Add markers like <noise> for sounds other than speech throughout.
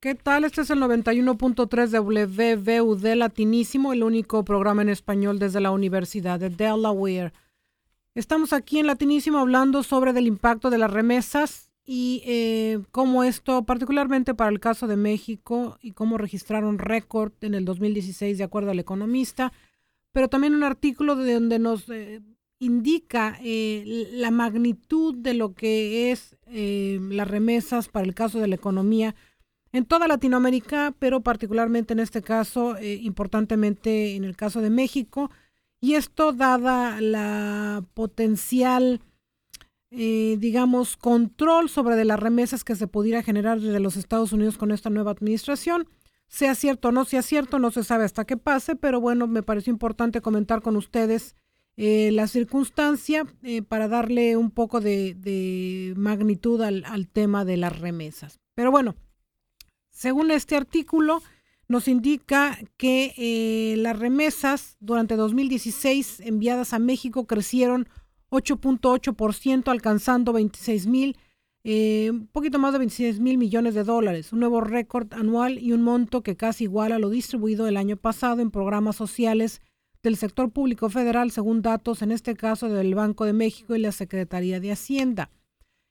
¿Qué tal? Este es el 91.3 de Latinísimo, el único programa en español desde la Universidad de Delaware. Estamos aquí en Latinísimo hablando sobre el impacto de las remesas y eh, cómo esto, particularmente para el caso de México, y cómo registraron récord en el 2016 de acuerdo al economista, pero también un artículo de donde nos eh, indica eh, la magnitud de lo que es las remesas para el caso de la economía en toda Latinoamérica, pero particularmente en este caso, eh, importantemente en el caso de México. Y esto dada la potencial, eh, digamos, control sobre de las remesas que se pudiera generar desde los Estados Unidos con esta nueva administración. Sea cierto o no sea cierto, no se sabe hasta qué pase, pero bueno, me pareció importante comentar con ustedes eh, la circunstancia para darle un poco de, magnitud al, al tema de las remesas. Pero bueno, según este artículo, nos indica que eh, las remesas durante 2016 enviadas a México crecieron 8.8%, alcanzando 26 mil, eh, un poquito más de 26 mil millones de dólares, un nuevo récord anual y un monto que casi iguala a lo distribuido el año pasado en programas sociales del sector público federal, según datos en este caso del Banco de México y la Secretaría de Hacienda.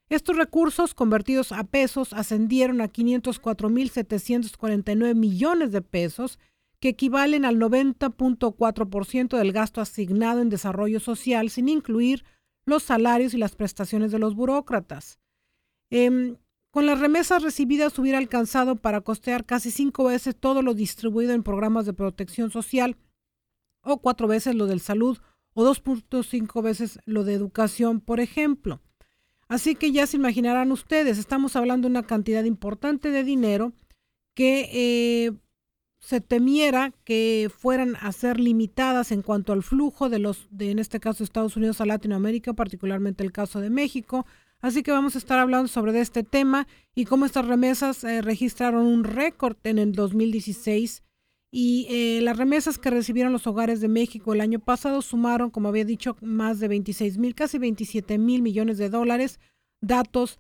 Estos recursos convertidos a pesos ascendieron a 504.749 millones de pesos, que equivalen al 90.4% del gasto asignado en desarrollo social, sin incluir los salarios y las prestaciones de los burócratas. Em, con las remesas recibidas hubiera alcanzado para costear casi cinco veces todo lo distribuido en programas de protección social, o cuatro veces lo del salud, o 2.5 veces lo de educación, por ejemplo. Así que ya se imaginarán ustedes, estamos hablando de una cantidad importante de dinero que eh, se temiera que fueran a ser limitadas en cuanto al flujo de los, de en este caso Estados Unidos a Latinoamérica, particularmente el caso de México. Así que vamos a estar hablando sobre este tema y cómo estas remesas eh, registraron un récord en el 2016 y eh, las remesas que recibieron los hogares de México el año pasado sumaron, como había dicho, más de 26 mil, casi 27 mil millones de dólares, datos,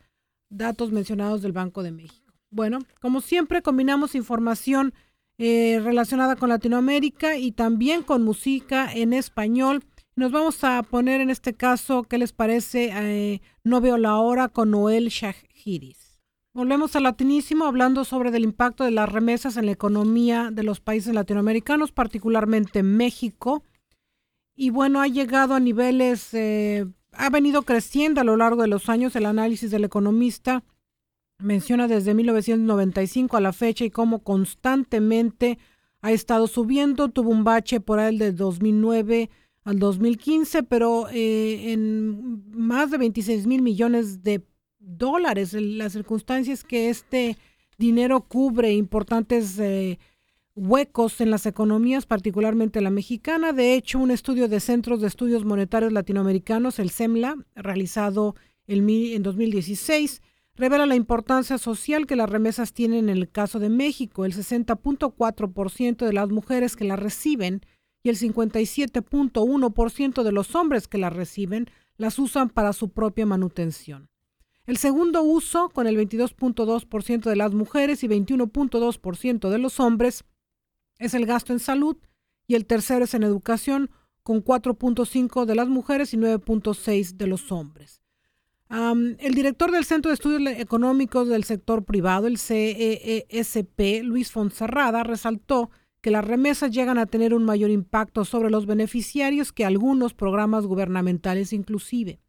datos mencionados del Banco de México. Bueno, como siempre, combinamos información eh, relacionada con Latinoamérica y también con música en español. Nos vamos a poner en este caso, ¿qué les parece? Eh, no veo la hora con Noel Shahiris. Volvemos a Latinísimo hablando sobre el impacto de las remesas en la economía de los países latinoamericanos, particularmente México. Y bueno, ha llegado a niveles, eh, ha venido creciendo a lo largo de los años. El análisis del economista menciona desde 1995 a la fecha y cómo constantemente ha estado subiendo. Tuvo un bache por ahí de 2009 al 2015, pero eh, en más de 26 mil millones de dólares. Las circunstancias que este dinero cubre importantes eh, huecos en las economías, particularmente la mexicana. De hecho, un estudio de Centros de Estudios Monetarios Latinoamericanos, el CEMLA, realizado en 2016, revela la importancia social que las remesas tienen en el caso de México. El 60.4% de las mujeres que las reciben y el 57.1% de los hombres que las reciben las usan para su propia manutención. El segundo uso, con el 22.2% de las mujeres y 21.2% de los hombres, es el gasto en salud y el tercero es en educación, con 4.5% de las mujeres y 9.6% de los hombres. el director del Centro de Estudios Económicos del Sector Privado, el CEESP, Luis Fonserrada, resaltó que las remesas llegan a tener un mayor impacto sobre los beneficiarios que algunos programas gubernamentales inclusive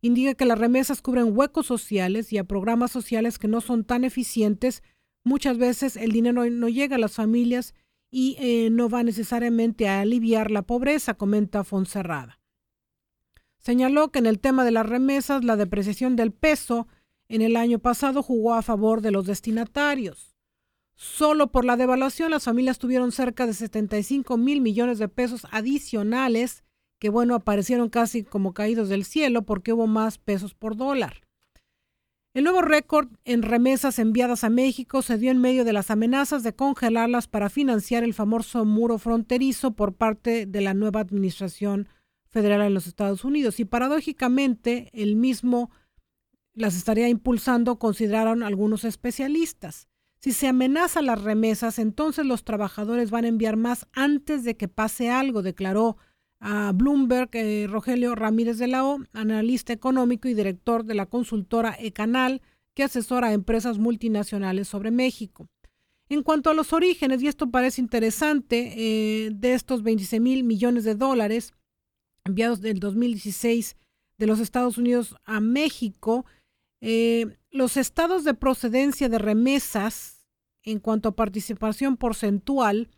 indica que las remesas cubren huecos sociales y a programas sociales que no son tan eficientes. Muchas veces el dinero no llega a las familias y eh, no va necesariamente a aliviar la pobreza, comenta Fonserrada. Señaló que en el tema de las remesas, la depreciación del peso en el año pasado jugó a favor de los destinatarios. Solo por la devaluación, las familias tuvieron cerca de 75 mil millones de pesos adicionales que bueno, aparecieron casi como caídos del cielo porque hubo más pesos por dólar. El nuevo récord en remesas enviadas a México se dio en medio de las amenazas de congelarlas para financiar el famoso muro fronterizo por parte de la nueva administración federal en los Estados Unidos. Y paradójicamente, el mismo las estaría impulsando, consideraron algunos especialistas. Si se amenaza las remesas, entonces los trabajadores van a enviar más antes de que pase algo, declaró a Bloomberg eh, Rogelio Ramírez de la O, analista económico y director de la consultora Ecanal, que asesora a empresas multinacionales sobre México. En cuanto a los orígenes, y esto parece interesante, eh, de estos 26 mil millones de dólares enviados del 2016 de los Estados Unidos a México, eh, los estados de procedencia de remesas en cuanto a participación porcentual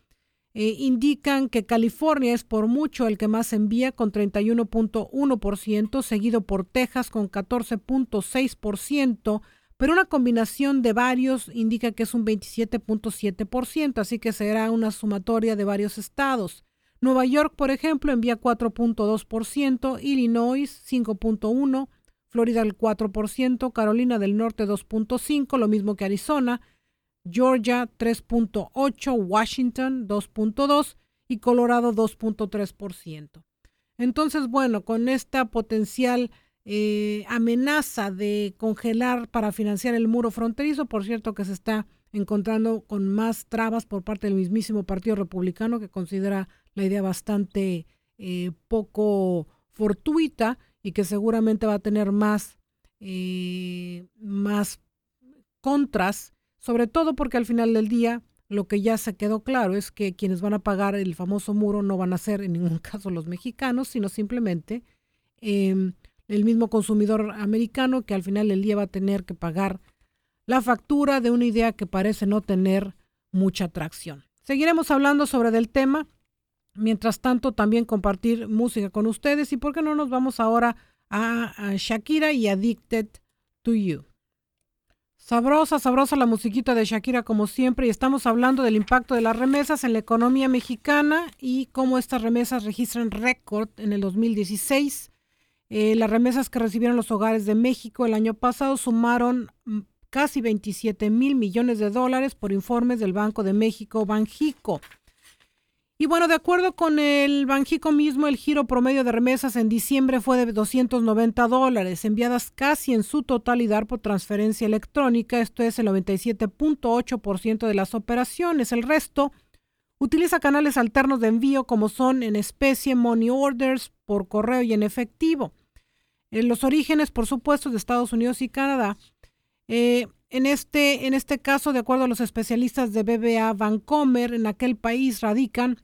eh, indican que California es por mucho el que más envía con 31.1%, seguido por Texas con 14.6%, pero una combinación de varios indica que es un 27.7%, así que será una sumatoria de varios estados. Nueva York, por ejemplo, envía 4.2%, Illinois 5.1%, Florida el 4%, Carolina del Norte 2.5%, lo mismo que Arizona, Georgia 3.8%, Washington 2.2% y Colorado 2.3%. Entonces, bueno, con esta potencial eh, amenaza de congelar para financiar el muro fronterizo, por cierto que se está encontrando con más trabas por parte del mismísimo Partido Republicano que considera la idea bastante eh, poco fortuita y que seguramente va a tener más, eh, más contras, sobre todo porque al final del día lo que ya se quedó claro es que quienes van a pagar el famoso muro no van a ser en ningún <laughs> caso los mexicanos, sino simplemente em, el mismo consumidor americano que al final del día va a tener que pagar la factura de una idea que parece no tener mucha atracción. Seguiremos hablando sobre el tema Mientras tanto, también compartir música con ustedes. ¿Y por qué no nos vamos ahora a, Shakira y Addicted to You? Sabrosa, sabrosa la musiquita de Shakira como siempre y estamos hablando del impacto de las remesas en la economía mexicana y cómo estas remesas registran récord en el 2016. Eh, las remesas que recibieron los hogares de México el año pasado sumaron mm, casi 27 mil millones de dólares por informes del Banco de México, Banjico. Y bueno, de acuerdo con el Banjico mismo, el giro promedio de remesas en diciembre fue de 290 dólares, enviadas casi en su totalidad por transferencia electrónica. Esto es el 97.8% de las operaciones. El resto utiliza canales alternos de envío como son en especie, money orders, por correo y en efectivo. En los orígenes, por supuesto, de Estados Unidos y Canadá. Eh, en este, en este caso, de acuerdo a los especialistas de BBA Vancomer, en aquel país radican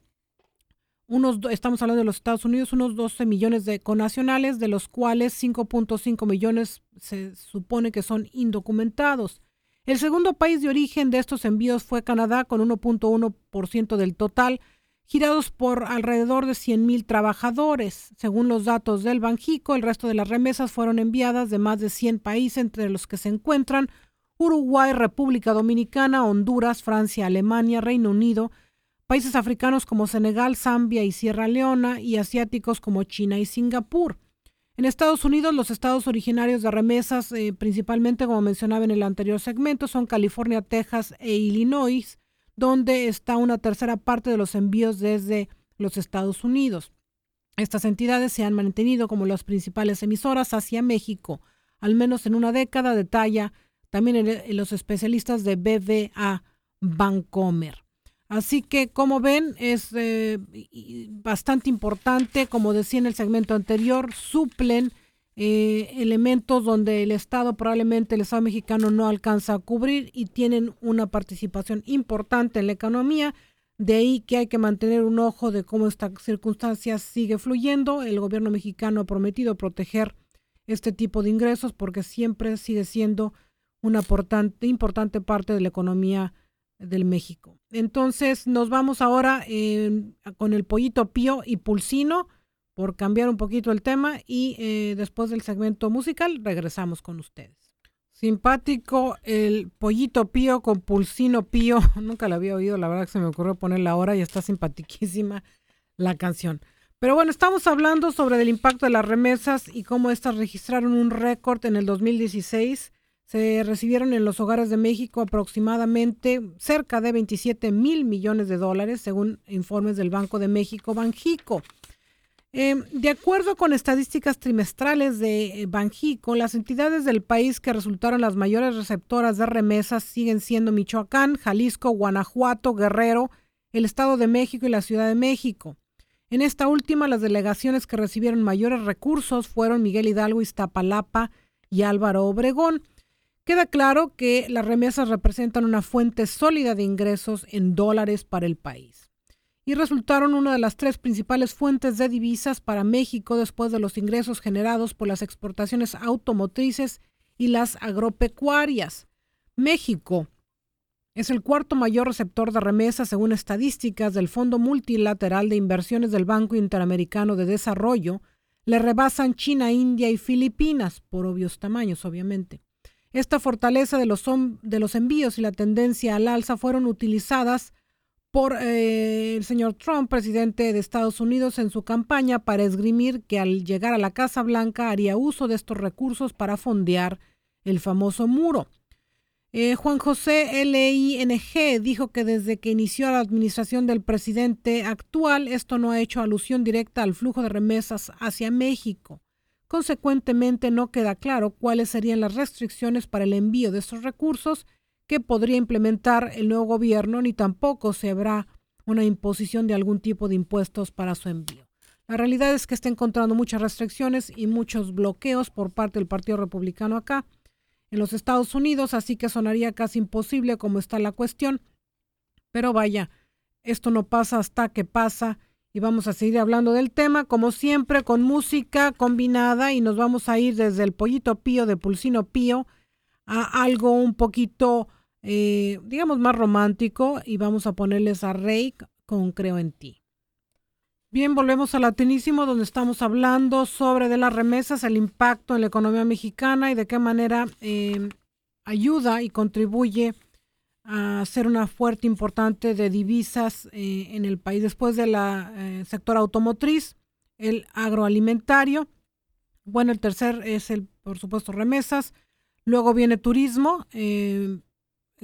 estamos hablando de los Estados Unidos, unos 12 millones de conacionales, de los cuales 5.5 millones se supone que son indocumentados. El segundo país de origen de estos envíos fue Canadá, con 1.1% del total, girados por alrededor de 100.000 trabajadores. Según los datos del Banjico, el resto de las remesas fueron enviadas de más de 100 países, entre los que se encuentran Uruguay, República Dominicana, Honduras, Francia, Alemania, Reino Unido, países africanos como Senegal, Zambia y Sierra Leona y asiáticos como China y Singapur. En Estados Unidos, los estados originarios de remesas, eh, principalmente como mencionaba en el anterior segmento, son California, Texas e Illinois, donde está una tercera parte de los envíos desde los Estados Unidos. Estas entidades se han mantenido como las principales emisoras hacia México, al menos en una década, detalla también en los especialistas de BBA Bancomer. Así que, como ven, es eh, bastante importante, como decía en el segmento anterior, suplen eh, elementos donde el Estado, probablemente el Estado mexicano no alcanza a cubrir y tienen una participación importante en la economía. De ahí que hay que mantener un ojo de cómo esta circunstancia sigue fluyendo. El gobierno mexicano ha prometido proteger este tipo de ingresos porque siempre sigue siendo una importante, parte de la economía del México. Entonces nos vamos ahora con el pollito pío y pulsino por cambiar un poquito el tema y eh, después del segmento musical regresamos con ustedes. Simpático el pollito pío con pulsino pío. <laughs> Nunca la había oído, la verdad que se me ocurrió ponerla ahora y está simpatiquísima la canción. Pero bueno, estamos hablando sobre el impacto de las remesas y cómo estas registraron un récord en el 2016 se recibieron en los hogares de México aproximadamente cerca de 27 mil millones de dólares, según informes del Banco de México, Banjico. Eh, de acuerdo con estadísticas trimestrales de eh, Banjico, las entidades del país que resultaron las mayores receptoras de remesas siguen siendo Michoacán, Jalisco, Guanajuato, Guerrero, el Estado de México y la Ciudad de México. En esta última, las delegaciones que recibieron mayores recursos fueron Miguel Hidalgo, Iztapalapa y Álvaro Obregón. Queda claro que las remesas representan una fuente sólida de ingresos en dólares para el país y resultaron una de las tres principales fuentes de divisas para México después de los ingresos generados por las exportaciones automotrices y las agropecuarias. México es el cuarto mayor receptor de remesas según estadísticas del Fondo Multilateral de Inversiones del Banco Interamericano de Desarrollo. Le rebasan China, India y Filipinas, por obvios tamaños, obviamente. Esta fortaleza de los, envíos y la tendencia al alza fueron utilizadas por eh, el señor Trump, presidente de Estados Unidos, en su campaña para esgrimir que al llegar a la Casa Blanca haría uso de estos recursos para fondear el famoso muro. Eh, Juan José LING dijo que desde que inició la administración del presidente actual, esto no ha hecho alusión directa al flujo de remesas hacia México. Consecuentemente, no queda claro cuáles serían las restricciones para el envío de estos recursos que podría implementar el nuevo gobierno, ni tampoco se habrá una imposición de algún tipo de impuestos para su envío. La realidad es que está encontrando muchas restricciones y muchos bloqueos por parte del Partido Republicano acá en los Estados Unidos, así que sonaría casi imposible como está la cuestión. Pero vaya, esto no pasa hasta que pasa y vamos a seguir hablando del tema, como siempre, con música combinada y nos vamos a ir desde el pollito pío de Pulsino Pío a algo un poquito eh, digamos, más romántico y vamos a ponerles a Rey con Creo en ti. Bien, volvemos al latinísimo donde estamos hablando sobre de las remesas, el impacto en la economía mexicana y de qué manera eh, ayuda y contribuye a ser una fuerte importante de divisas eh, en el país después del sector automotriz, el agroalimentario. Bueno, el tercer es el, por supuesto, remesas. Luego viene turismo,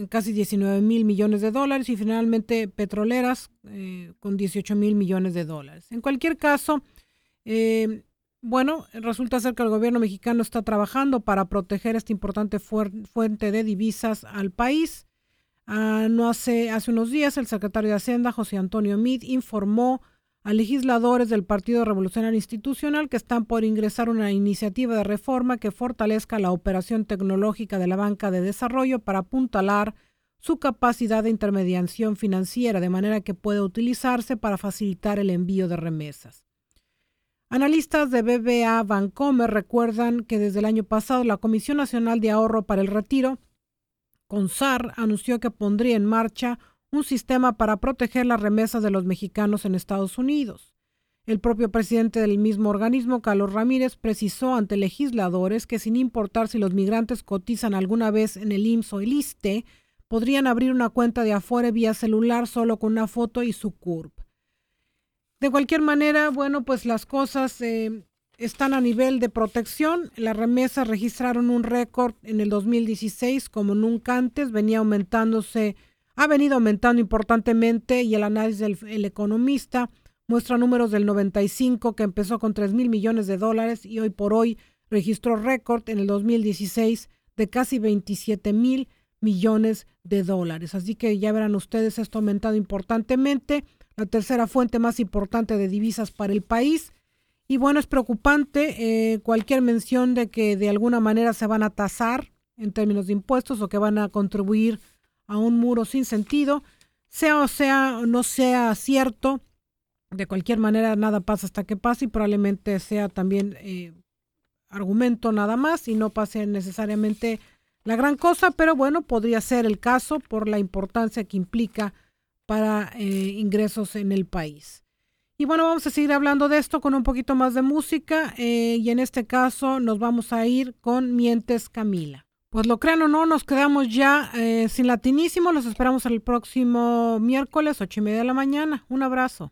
casi 19 mil millones de dólares y finalmente petroleras eh, con 18 mil millones de dólares. En cualquier caso, eh, bueno, resulta ser que el gobierno mexicano está trabajando para proteger esta importante fuente de divisas al país. Ah, no hace, unos días el secretario de Hacienda, José Antonio Mid, informó a legisladores del Partido Revolucionario Institucional que están por ingresar una iniciativa de reforma que fortalezca la operación tecnológica de la banca de desarrollo para apuntalar su capacidad de intermediación financiera de manera que pueda utilizarse para facilitar el envío de remesas. Analistas de BBA Bancomer recuerdan que desde el año pasado la Comisión Nacional de Ahorro para el Retiro, CONSAR, anunció que pondría en marcha un sistema para proteger las remesas de los mexicanos en Estados Unidos. El propio presidente del mismo organismo, Carlos Ramírez, precisó ante legisladores que sin importar si los migrantes cotizan alguna vez en el IMSS o el ISTE, podrían abrir una cuenta de afuera vía celular solo con una foto y su CURP. De cualquier manera, bueno, pues las cosas eh, están a nivel de protección. Las remesas registraron un récord en el 2016 como nunca antes, venía aumentándose ha venido aumentando importantemente y el análisis del economista muestra números del 95 que empezó con 3 mil millones de dólares y hoy por hoy registró récord en el 2016 de casi 27 mil millones de dólares. Así que ya verán ustedes, esto ha aumentado importantemente, la tercera fuente más importante de divisas para el país. Y bueno, es preocupante eh, cualquier mención de que de alguna manera se van a tasar en términos de impuestos o que van a contribuir a un muro sin sentido, sea o sea no sea cierto, de cualquier manera nada pasa hasta que pase y probablemente sea también eh, argumento nada más y no pase necesariamente la gran cosa, pero bueno, podría ser el caso por la importancia que implica para eh, ingresos en el país. Y bueno, vamos a seguir hablando de esto con un poquito más de música eh, y en este caso nos vamos a ir con Mientes Camila. Pues lo crean o no, nos quedamos ya eh, sin latinísimo. Los esperamos el próximo miércoles, ocho y media de la mañana. Un abrazo.